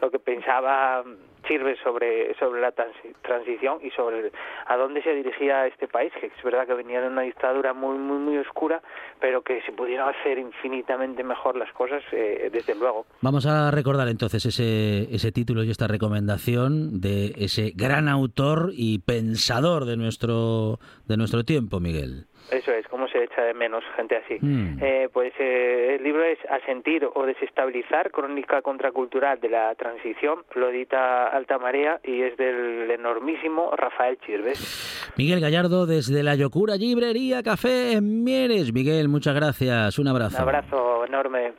Speaker 7: lo que pensaba Chirves sobre sobre la transi- transición y sobre a dónde se dirigía este país, que es verdad que venía de una dictadura muy muy muy oscura, pero que se pudieran hacer infinitamente mejor las cosas, eh, desde luego.
Speaker 1: Vamos a recordar entonces ese, ese título y esta recomendación de ese gran autor y pensador de nuestro, de nuestro tiempo, Miguel.
Speaker 7: Eso es, echa de menos gente así.
Speaker 1: Mm.
Speaker 7: Eh, pues eh, el libro es Asentir o desestabilizar, crónica contracultural de la transición, lo edita Alta Marea y es del enormísimo Rafael Chirves.
Speaker 1: Miguel Gallardo desde la Yocura Librería Café en Mieres. Miguel, muchas gracias. Un abrazo.
Speaker 7: Un abrazo enorme.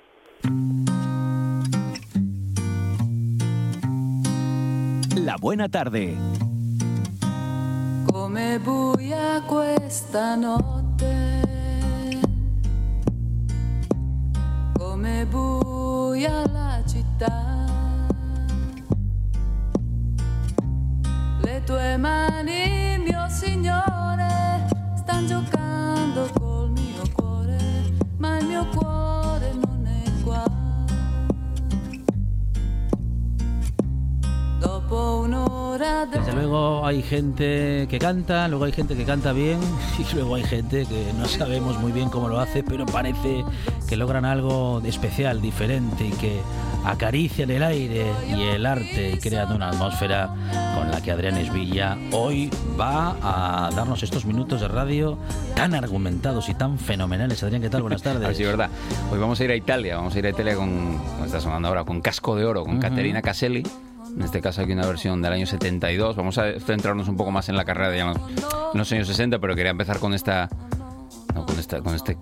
Speaker 5: La buena tarde.
Speaker 8: Come buia questa notte, come buia la città. Le tue mani, mio signore, stanno giocando col mio cuore, ma il mio cuore
Speaker 1: Desde luego hay gente que canta, luego hay gente que canta bien y luego hay gente que no sabemos muy bien cómo lo hace, pero parece que logran algo especial, diferente y que acarician el aire y el arte y crean una atmósfera con la que Adrián Esvilla hoy va a darnos estos minutos de radio tan argumentados y tan fenomenales. Adrián, ¿qué tal? Buenas tardes.
Speaker 9: Así, verdad. Hoy vamos a ir a Italia, vamos a ir a Italia con, como está sonando ahora, con Casco de Oro, con
Speaker 1: Ujú.
Speaker 9: Caterina Caselli. En este caso aquí una versión del año 72. Vamos a centrarnos un poco más en la carrera de en los años 60, pero quería empezar con esta, no, con esta, con este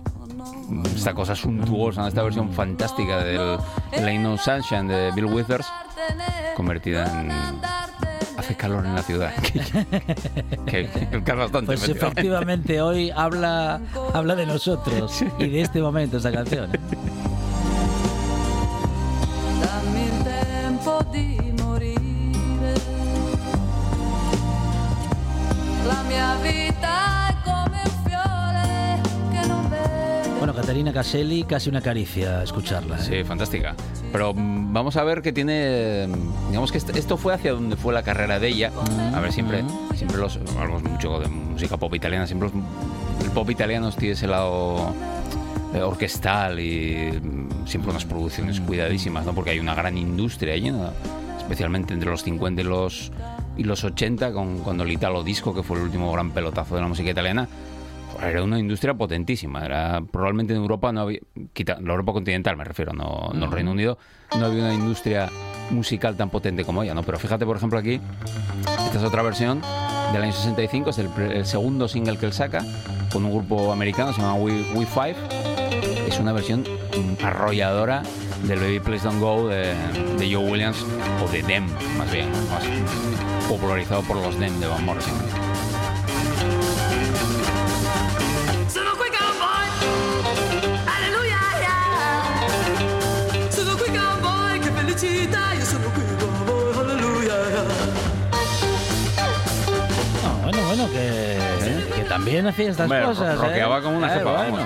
Speaker 9: esta cosa suntuosa, esta versión fantástica del, Ain't No Sunshine de Bill Withers, convertida en Hace calor en la ciudad. que, que- que es bastante.
Speaker 1: Pues efectivamente hoy habla, habla de nosotros y de este momento esta canción. Caselli, casi una caricia escucharla. ¿eh?
Speaker 9: Sí, fantástica. Pero mm, vamos a ver que tiene. mm, Digamos que est- esto fue hacia donde fue la carrera de ella. A ver, siempre, siempre los. Hablamos mucho de música pop italiana. Siempre los- el pop italiano tiene ese lado eh, orquestal y mm, siempre unas producciones cuidadísimas, ¿no? Porque hay una gran industria allí, ¿no? especialmente entre los 50 y los, y los 80, con, cuando el Italo Disco, que fue el último gran pelotazo de la música italiana, era una industria potentísima. Era, probablemente en Europa no había, quita, la Europa continental me refiero, no, no el Reino Unido, no había una industria musical tan potente como ella, ¿no? Pero fíjate, por ejemplo, aquí, esta es otra versión del año 65, es el, el segundo single que él saca, con un grupo americano, se llama We, We Five. Es una versión arrolladora del Baby Please Don't Go de, de Joe Williams, o de Dem, más bien, más popularizado por los Dem de Van Morrison.
Speaker 1: También hacía estas
Speaker 9: Hombre,
Speaker 1: cosas.
Speaker 9: ro- rockeaba
Speaker 1: ¿eh?
Speaker 9: como una cepa,
Speaker 1: bueno.
Speaker 9: vamos.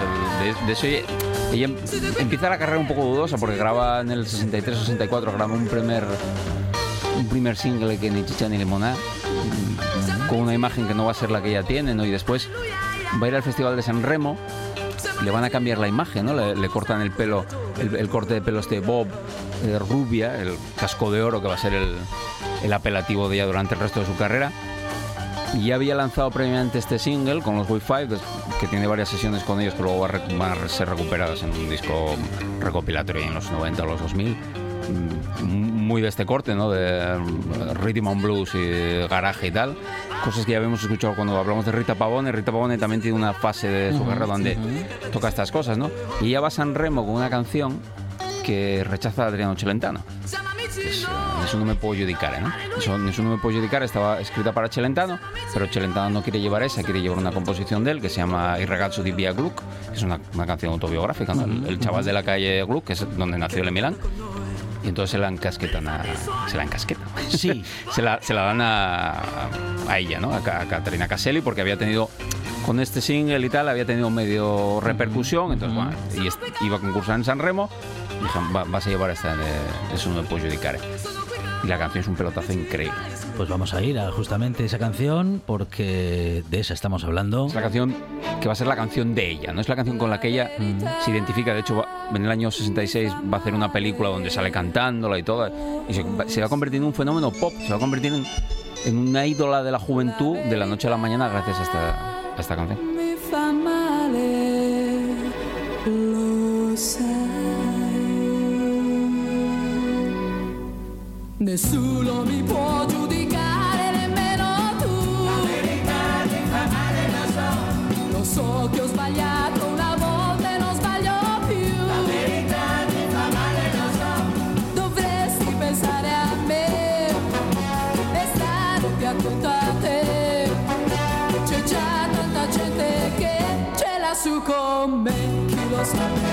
Speaker 9: De, de eso ella, em- empieza la carrera un poco dudosa porque graba en el 63-64, graba un primer un primer single que ni chicha ni limonada mm, con una imagen que no va a ser la que ella tiene, ¿no? Y después va a ir al Festival de San Remo le van a cambiar la imagen, ¿no? Le, le cortan el pelo, el, el corte de pelo este Bob eh, rubia, el casco de oro que va a ser el, el apelativo de ella durante el resto de su carrera. Y ya había lanzado previamente este single con los Wi-Fi, des- que tiene varias sesiones con ellos que luego va a re- van a ser recuperadas en un disco recopilatorio en los 90 o los 2000. Mm, Muy de este corte, ¿no? De eh, rhythm and blues y garaje y tal. Cosas que ya habíamos escuchado cuando hablamos de Rita Pavone. Rita Pavone también tiene una fase de su carrera donde toca estas cosas, ¿no? Y ya va San Remo con una canción que rechaza a Adriano Celentano. Eso, eso no me ¿no? Eso, eso no me puedo judicar, estaba escrita para Celentano, pero Celentano no quiere llevar esa, quiere llevar una composición de él que se llama Il ragazzo di Via Gluck, que es una, una canción autobiográfica, ¿no? El, el chaval de la calle Gluck, que es donde nació el Milán. Y entonces se la encasquetan a... Se la encasquetan.
Speaker 1: Sí.
Speaker 9: se, la, se la dan a, a ella, ¿no? A, a Caterina Caselli, porque había tenido... Con este single y tal, había tenido medio repercusión, entonces, bueno, y iba a concursar en San Remo, dijeron, "Va- vas a llevar esta, de, eso no me puedo judicar. Y la canción es un pelotazo increíble.
Speaker 1: Pues vamos a ir a justamente esa canción porque de esa estamos hablando.
Speaker 9: Es la canción que va a ser la canción de ella, no es la canción con la que ella se identifica. De hecho, va- en el año 66 va a hacer una película donde sale cantándola y todo. Y se, va- se va a convertir en un fenómeno pop, se va a convertir en, en una ídola de la juventud de la noche a la mañana gracias a esta, a esta canción.
Speaker 8: Nessuno mi può giudicare, nemmeno tu. La verità mi fa male, lo so. Lo so che ho sbagliato una volta e non sbaglio più. La verità mi fa male, lo so. Dovresti pensare a me e stare più attento a te. C'è già tanta gente che ce l'ha su con me, chi lo sa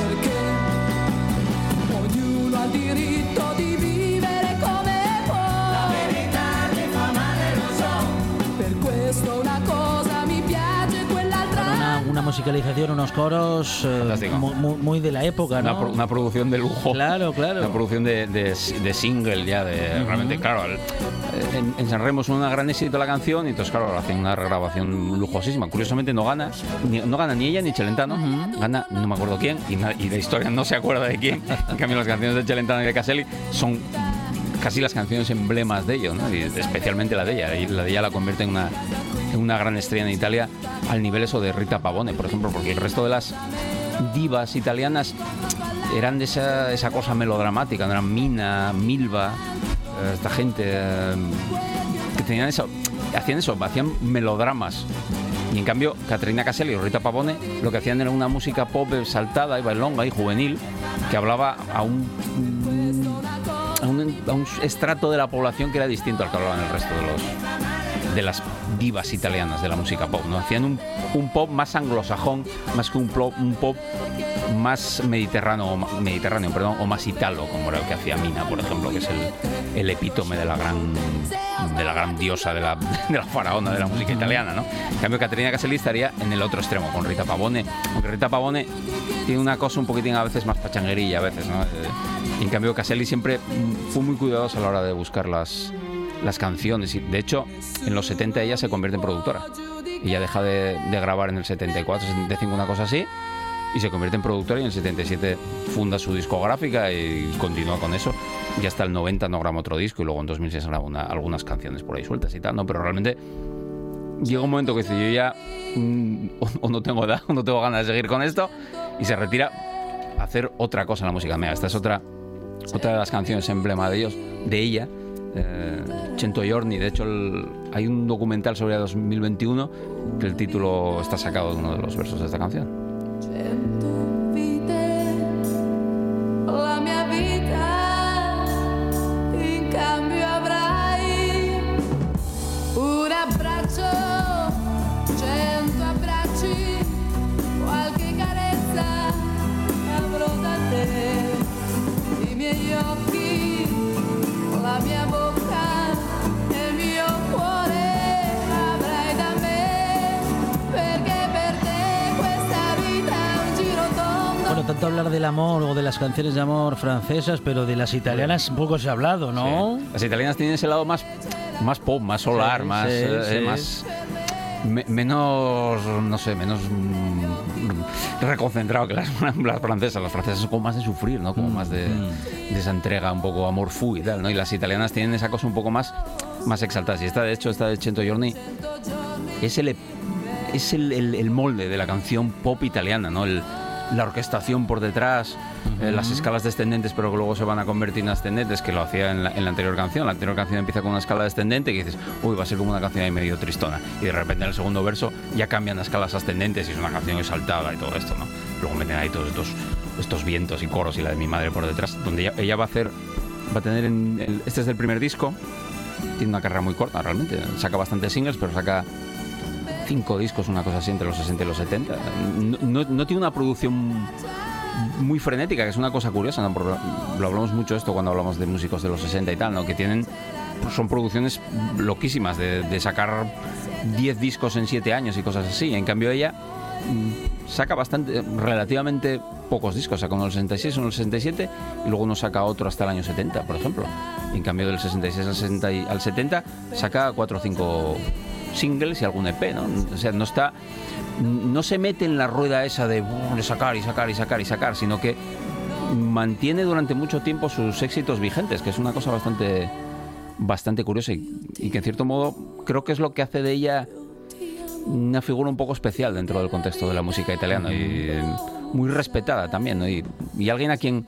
Speaker 1: musicalización, unos coros eh, muy, de la época,
Speaker 9: Una,
Speaker 1: ¿no?
Speaker 9: pro- una producción de lujo.
Speaker 1: Claro, claro.
Speaker 9: Una producción de, de- de single ya, de realmente, claro. el- en, en San Remo es una gran éxito la canción y entonces, claro, hacen una regrabación lujosísima. Curiosamente no gana, ni, no gana ni ella ni Celentano, gana no me acuerdo quién y, na- y la historia no se acuerda de quién. En cambio, las canciones de Celentano y de Caselli son casi las canciones emblemas de ellos, ¿no? Y especialmente la de ella. Y la de ella la convierte en una, una gran estrella en Italia al nivel eso de Rita Pavone, por ejemplo, porque el resto de las divas italianas eran de esa, esa cosa melodramática, eran Mina, Milva, eh, esta gente eh, que tenían eso, hacían eso, hacían melodramas. Y en cambio, Caterina Caselli o Rita Pavone lo que hacían era una música pop saltada y bailonga y juvenil que hablaba a un, a un, a un estrato de la población que era distinto al que hablaban el resto de los de las divas italianas de la música pop, ¿no? Hacían un, un pop más anglosajón, más que un, plo- un pop más mediterráneo, mediterráneo perdón, o más italo, como era el que hacía Mina, por ejemplo, que es el, el epítome de la gran de la gran diosa de la, de la faraona de la música italiana, ¿no? En cambio, Caterina Caselli estaría en el otro extremo, con Rita Pavone, aunque Rita Pavone tiene una cosa un poquitín a veces más pachanguerilla, a veces, ¿no? Eh, en cambio, Caselli siempre fue muy cuidadosa a la hora de buscar las, las canciones. Y de hecho, en los 70 ella se convierte en productora. Ella deja de, grabar en el 74, 75, una cosa así, y se convierte en productora y en el 77 funda su discográfica y continúa con eso. Y hasta el 90 no graba otro disco y luego en 2006 graba una- algunas canciones por ahí sueltas y tal, ¿no? Pero realmente llega un momento que dice, yo ya mm, o, o no tengo edad, o no tengo ganas de seguir con esto, y se retira a hacer otra cosa en la música. Mira, esta es otra, otra de las canciones emblema de ellos, de ella, eh, Cento Giorni. De hecho, hay un documental sobre el 2021 que el título está sacado de uno de los versos de esta canción.
Speaker 1: Tanto hablar del amor o de las canciones de amor francesas, pero de las italianas poco se ha hablado, ¿no?
Speaker 9: Sí. Las italianas tienen ese lado más, más pop, más solar,
Speaker 1: Sí,
Speaker 9: más,
Speaker 1: sí,
Speaker 9: eh,
Speaker 1: sí.
Speaker 9: más me- menos, no sé, menos mm, reconcentrado que las, las francesas. Las francesas son como más de sufrir, ¿no?
Speaker 1: Mm,
Speaker 9: Como más de, de esa entrega un poco amor fu y tal, ¿no? Y las italianas tienen esa cosa un poco más, más exaltada. Y esta, de hecho, esta de Cento Giorni es el, es el, el- el molde de la canción pop italiana, ¿no? El- la orquestación por detrás, eh, las escalas descendentes, pero que luego se van a convertir en ascendentes, que lo hacía en la, en la anterior canción. La anterior canción empieza con una escala descendente que dices, uy, va a ser como una canción ahí medio tristona. Y de repente en el segundo verso ya cambian a escalas ascendentes y es una canción exaltada y todo esto, ¿no? Luego meten ahí todos estos, estos vientos y coros y la de mi madre por detrás, donde ella, ella va a hacer, va a tener, en el- este es el primer disco, tiene una carrera muy corta realmente, saca bastantes singles, pero saca cinco discos, una cosa así, entre los 60 y los 70. No, no- tiene una producción muy frenética, que es una cosa curiosa, ¿no? Lo hablamos mucho esto cuando hablamos de músicos de los 60 y tal, ¿no? Que tienen, son producciones loquísimas, de, sacar 10 discos en 7 años y cosas así. En cambio ella mm, saca bastante, relativamente pocos discos, saca uno en el 66, uno en el 67 y luego no saca otro hasta el año 70, por ejemplo. En cambio del 66 al, 60 y- al 70 saca 4 o 5 singles y algún EP, ¿no? O sea, no está no se mete en la rueda esa de, "Uh, de sacar y sacar y sacar y sacar, sino que mantiene durante mucho tiempo sus éxitos vigentes, que es una cosa bastante bastante curiosa y, que en cierto modo creo que es lo que hace de ella una figura un poco especial dentro del contexto de la música italiana y muy respetada también, ¿no? y, y alguien a quien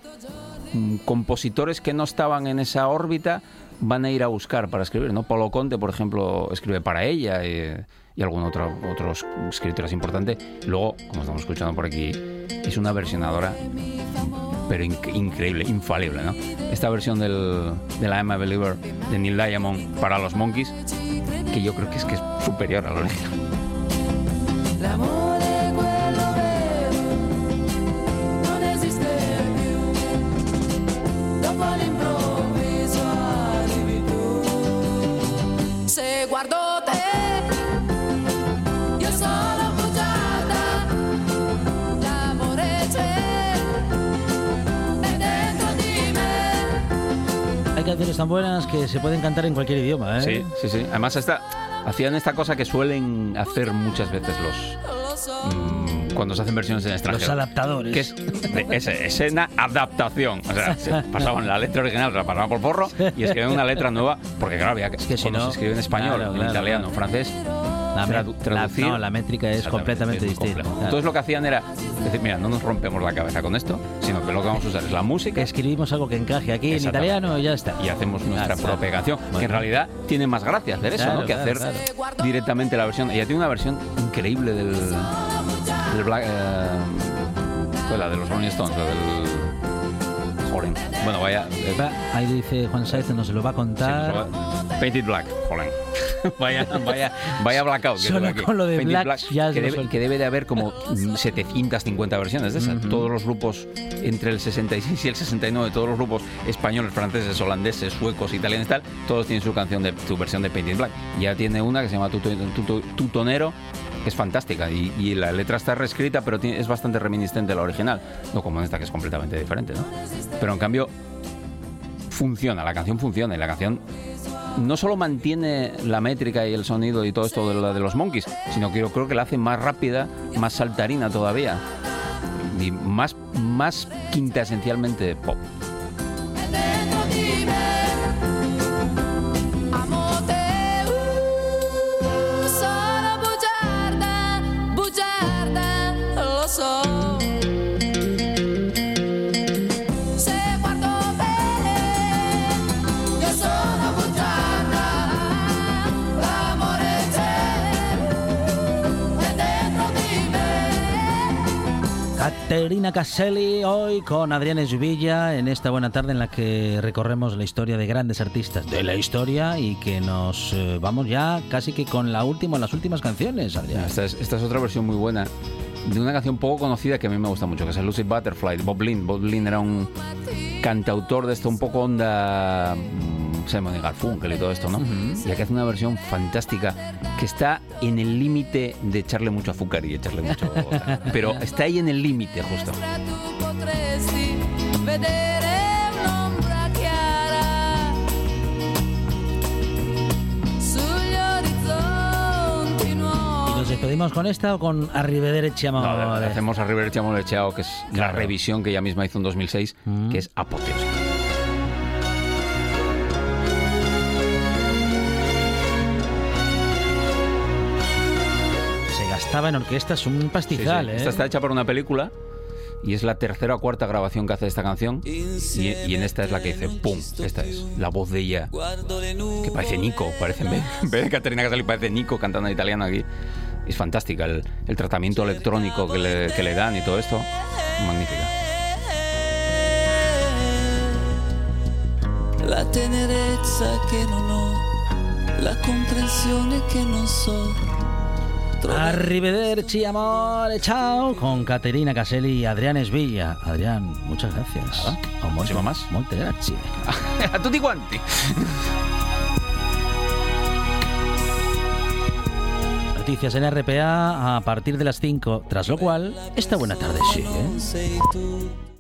Speaker 9: mm, compositores que no estaban en esa órbita van a ir a buscar para escribir, ¿no? Polo Conte, por ejemplo, escribe para ella y, algún otro otros escritores importante. Luego, como estamos escuchando por aquí, es una versionadora pero inc- increíble, infalible, ¿no? Esta versión del, de la I'm a Believer de Neil Diamond para los Monkeys, que yo creo que es que es superior a lo original.
Speaker 1: Canciones tan buenas que se pueden cantar en cualquier idioma, ¿eh?
Speaker 9: Sí, sí, sí. Además, esta, hacían esta cosa que suelen hacer muchas veces los. mm, cuando se hacen versiones en extranjero.
Speaker 1: Los adaptadores.
Speaker 9: Que es, de- es, es una adaptación. O sea, se pasaban la letra original, la pasaban por forro y escribían una letra nueva. Porque, claro, había que.
Speaker 1: que si
Speaker 9: cuando
Speaker 1: no-
Speaker 9: se escribe en español,
Speaker 1: claro,
Speaker 9: en
Speaker 1: claro,
Speaker 9: italiano,
Speaker 1: claro.
Speaker 9: francés.
Speaker 1: La, me-
Speaker 9: tradu-
Speaker 1: la-
Speaker 9: traducir.
Speaker 1: no, la métrica es completamente
Speaker 9: es
Speaker 1: distinta. claro.
Speaker 9: Entonces lo que hacían era decir, mira, no nos rompemos la cabeza con esto, sino que lo que vamos a usar es la música
Speaker 1: Escribimos algo que encaje aquí en italiano y ya está.
Speaker 9: y hacemos nuestra
Speaker 1: Claro,
Speaker 9: propia canción, que
Speaker 1: Bueno.
Speaker 9: en realidad tiene más gracia hacer eso, ¿no? Que hacer directamente la versión. Ella tiene una versión increíble del, del Black, eh, pues la de los Rolling Stones, la del Jolen. Bueno, vaya. eh,
Speaker 1: Ahí dice Juan Saez, nos lo va a
Speaker 9: sí,
Speaker 1: contar.
Speaker 9: nos va- Painted Black, Jolen. vaya, vaya, vaya blackout. que
Speaker 1: Solo
Speaker 9: aquí.
Speaker 1: con lo de
Speaker 9: Painted
Speaker 1: Black ya
Speaker 9: que, debe, que debe de haber como mm, 750 versiones de esas. Todos los grupos, entre el 66 y el 69, todos los grupos españoles, franceses, holandeses, suecos, italianos y tal, todos tienen su canción de su versión de Painted Black. Ya tiene una que se llama Tuto- Tuto- Tutonero, que es fantástica y, y la letra está reescrita, pero tiene- es bastante reminiscente a la original. No como en esta, que es completamente diferente, ¿no? Pero en cambio, funciona, la canción funciona y la canción no solo mantiene la métrica y el sonido y todo esto de, de los monkeys, sino que yo creo que la hace más rápida, más saltarina todavía y más, más quinta esencialmente pop.
Speaker 1: Caterina Caselli hoy con Adrián Esvilla en esta buena tarde en la que recorremos la historia de grandes artistas de la historia y que nos eh, vamos ya casi que con la última, las últimas canciones, Adrián.
Speaker 9: Esta es, otra versión muy buena de una canción poco conocida que a mí me gusta mucho, que es el Lucy Butterfly de Bob Lynn. Bob Lynn era un cantautor de esto un poco onda Simon y Garfunkel y todo esto, ¿no? Y aquí hace una versión fantástica que está en el límite de echarle mucho azúcar y echarle mucho... pero está ahí en el límite justo.
Speaker 8: tu potresti vedere un'ombra chiara sugli orizzonti
Speaker 1: ¿Y
Speaker 8: nuovi.
Speaker 1: nos despedimos con esta o con Arrivederci
Speaker 9: No,
Speaker 1: Amore?
Speaker 9: hacemos a River Chamolechao, que es la revisión que ella misma hizo en 2006,
Speaker 1: Mm.
Speaker 9: que es apoteósica.
Speaker 1: Se gastaba en orquestas un
Speaker 9: Sí, sí.
Speaker 1: pastizal, ¿eh?
Speaker 9: Esta está hecha para una película y es la tercera o cuarta grabación que hace esta canción. Y, y en esta es la que dice ¡pum! Esta es la voz de ella, que parece Nico, parece en vez, de Caterina Casali, parece Nico cantando en italiano aquí. Es fantástica el, el tratamiento electrónico que le, que le dan y todo esto. Magnífica.
Speaker 10: La tenerezza non ho, la comprensione che non so.
Speaker 1: Arrivederci Amore, chao, con Caterina Caselli y Adrián Esvilla. Adrián, muchas gracias.
Speaker 9: Nada.
Speaker 1: Oh,
Speaker 9: Muchísimo más.
Speaker 1: molte grazie.
Speaker 9: a tutti quanti!
Speaker 1: Noticias en RPA a partir de las 5, tras lo cual, esta buena tarde sigue.
Speaker 10: tu.